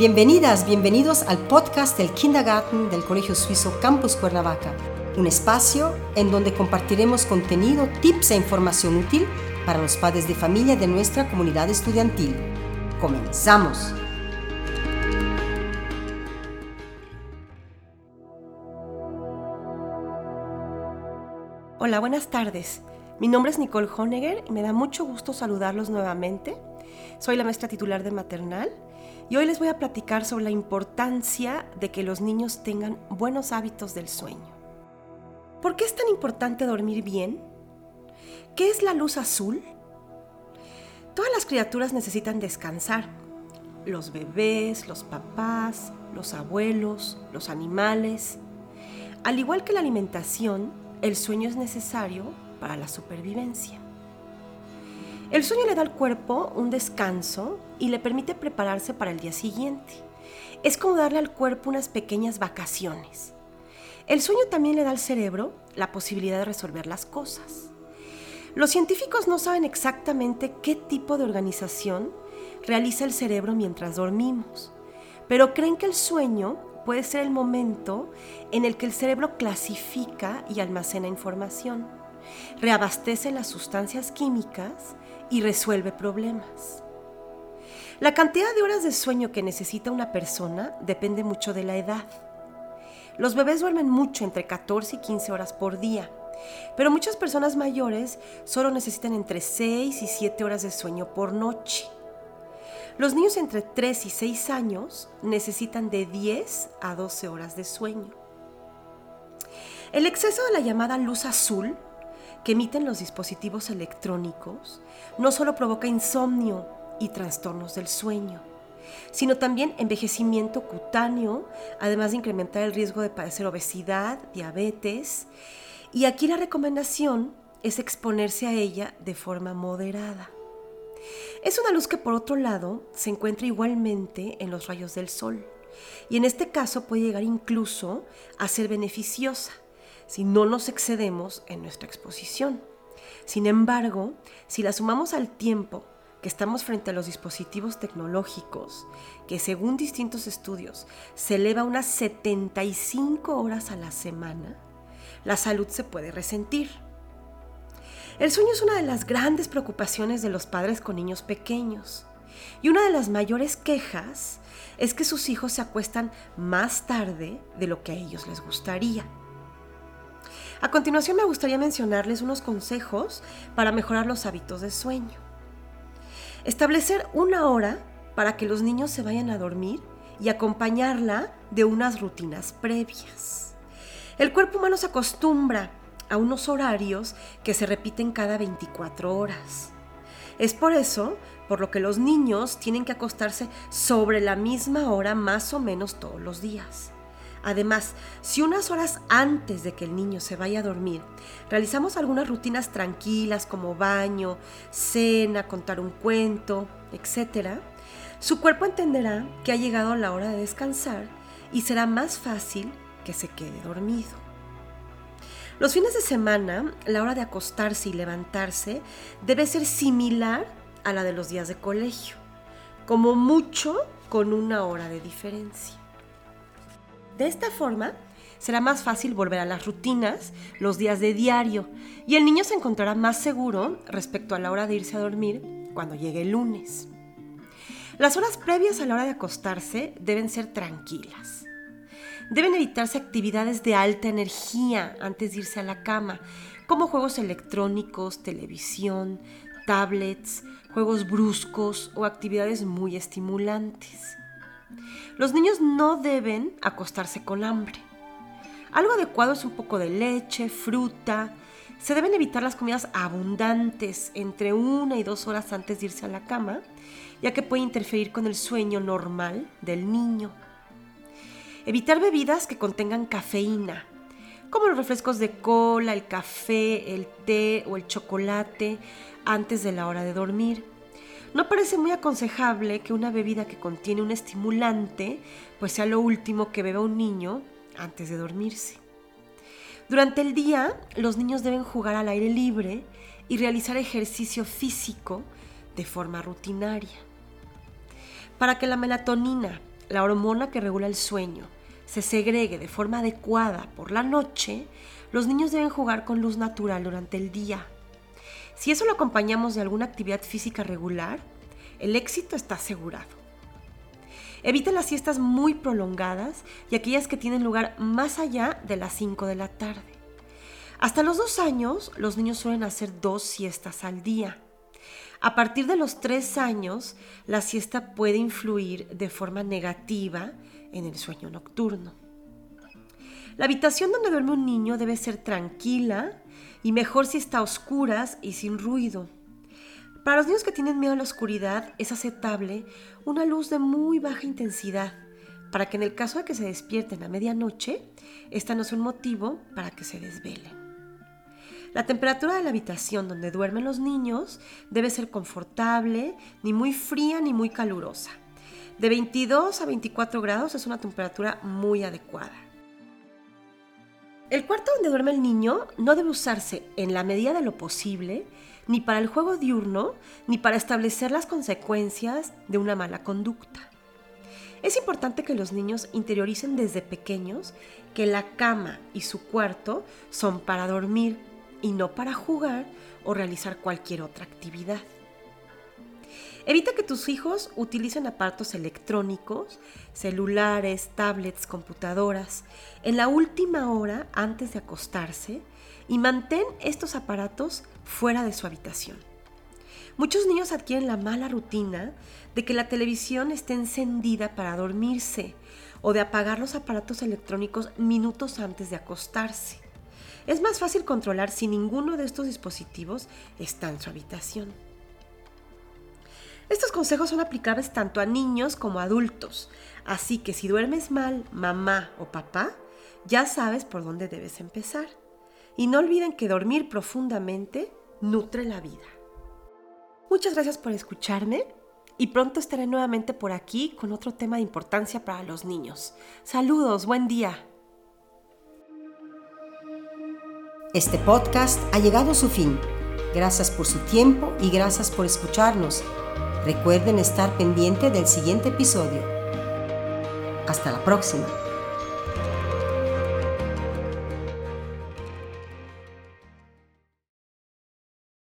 Bienvenidas, bienvenidos al podcast del Kindergarten del Colegio Suizo Campus Cuernavaca, un espacio en donde compartiremos contenido, tips e información útil para los padres de familia de nuestra comunidad estudiantil. ¡Comenzamos! Hola, buenas tardes. Mi nombre es Nicole Honegger y me da mucho gusto saludarlos nuevamente. Soy la maestra titular de maternal y hoy les voy a platicar sobre la importancia de que los niños tengan buenos hábitos del sueño. ¿Por qué es tan importante dormir bien? ¿Qué es la luz azul? Todas las criaturas necesitan descansar. Los bebés, los papás, los abuelos, los animales. Al igual que la alimentación, el sueño es necesario para la supervivencia. El sueño le da al cuerpo un descanso y le permite prepararse para el día siguiente. Es como darle al cuerpo unas pequeñas vacaciones. El sueño también le da al cerebro la posibilidad de resolver las cosas. Los científicos no saben exactamente qué tipo de organización realiza el cerebro mientras dormimos, pero creen que el sueño puede ser el momento en el que el cerebro clasifica y almacena información, reabastece las sustancias químicas y resuelve problemas. La cantidad de horas de sueño que necesita una persona depende mucho de la edad. Los bebés duermen mucho, entre 14 y 15 horas por día, pero muchas personas mayores solo necesitan entre 6 y 7 horas de sueño por noche. Los niños entre 3 y 6 años necesitan de 10 a 12 horas de sueño. El exceso de la llamada luz azul que emiten los dispositivos electrónicos no solo provoca insomnio y trastornos del sueño, sino también envejecimiento cutáneo, además de incrementar el riesgo de padecer obesidad, diabetes. Y aquí la recomendación es exponerse a ella de forma moderada. Es una luz que por otro lado se encuentra igualmente en los rayos del sol y en este caso puede llegar incluso a ser beneficiosa si no nos excedemos en nuestra exposición. Sin embargo, si la sumamos al tiempo que estamos frente a los dispositivos tecnológicos, que según distintos estudios se eleva unas 75 horas a la semana, la salud se puede resentir. El sueño es una de las grandes preocupaciones de los padres con niños pequeños. Y una de las mayores quejas es que sus hijos se acuestan más tarde de lo que a ellos les gustaría. A continuación me gustaría mencionarles unos consejos para mejorar los hábitos de sueño. Establecer una hora para que los niños se vayan a dormir y acompañarla de unas rutinas previas. El cuerpo humano se acostumbra a unos horarios que se repiten cada 24 horas. Es por eso por lo que los niños tienen que acostarse sobre la misma hora más o menos todos los días. Además, si unas horas antes de que el niño se vaya a dormir, realizamos algunas rutinas tranquilas como baño, cena, contar un cuento, etc., su cuerpo entenderá que ha llegado la hora de descansar y será más fácil que se quede dormido. Los fines de semana, la hora de acostarse y levantarse debe ser similar a la de los días de colegio, como mucho con una hora de diferencia. De esta forma, será más fácil volver a las rutinas los días de diario y el niño se encontrará más seguro respecto a la hora de irse a dormir cuando llegue el lunes. Las horas previas a la hora de acostarse deben ser tranquilas. Deben evitarse actividades de alta energía antes de irse a la cama, como juegos electrónicos, televisión, tablets, juegos bruscos o actividades muy estimulantes. Los niños no deben acostarse con hambre. Algo adecuado es un poco de leche, fruta. Se deben evitar las comidas abundantes entre una y dos horas antes de irse a la cama, ya que puede interferir con el sueño normal del niño. Evitar bebidas que contengan cafeína, como los refrescos de cola, el café, el té o el chocolate antes de la hora de dormir. No parece muy aconsejable que una bebida que contiene un estimulante pues sea lo último que beba un niño antes de dormirse. Durante el día, los niños deben jugar al aire libre y realizar ejercicio físico de forma rutinaria. Para que la melatonina, la hormona que regula el sueño, se segregue de forma adecuada por la noche, los niños deben jugar con luz natural durante el día. Si eso lo acompañamos de alguna actividad física regular, el éxito está asegurado. Evita las siestas muy prolongadas y aquellas que tienen lugar más allá de las 5 de la tarde. Hasta los dos años, los niños suelen hacer dos siestas al día. A partir de los tres años, la siesta puede influir de forma negativa en el sueño nocturno. La habitación donde duerme un niño debe ser tranquila y mejor si está a oscuras y sin ruido. Para los niños que tienen miedo a la oscuridad es aceptable una luz de muy baja intensidad, para que en el caso de que se despierten a medianoche, esta no sea un motivo para que se desvelen. La temperatura de la habitación donde duermen los niños debe ser confortable, ni muy fría ni muy calurosa. De 22 a 24 grados es una temperatura muy adecuada. El cuarto donde duerme el niño no debe usarse en la medida de lo posible ni para el juego diurno ni para establecer las consecuencias de una mala conducta. Es importante que los niños interioricen desde pequeños que la cama y su cuarto son para dormir y no para jugar o realizar cualquier otra actividad. Evita que tus hijos utilicen aparatos electrónicos, celulares, tablets, computadoras, en la última hora antes de acostarse y mantén estos aparatos fuera de su habitación. Muchos niños adquieren la mala rutina de que la televisión esté encendida para dormirse o de apagar los aparatos electrónicos minutos antes de acostarse. Es más fácil controlar si ninguno de estos dispositivos está en su habitación. Estos consejos son aplicables tanto a niños como a adultos, así que si duermes mal, mamá o papá, ya sabes por dónde debes empezar. Y no olviden que dormir profundamente nutre la vida. Muchas gracias por escucharme y pronto estaré nuevamente por aquí con otro tema de importancia para los niños. Saludos, buen día. Este podcast ha llegado a su fin. Gracias por su tiempo y gracias por escucharnos. Recuerden estar pendiente del siguiente episodio. Hasta la próxima.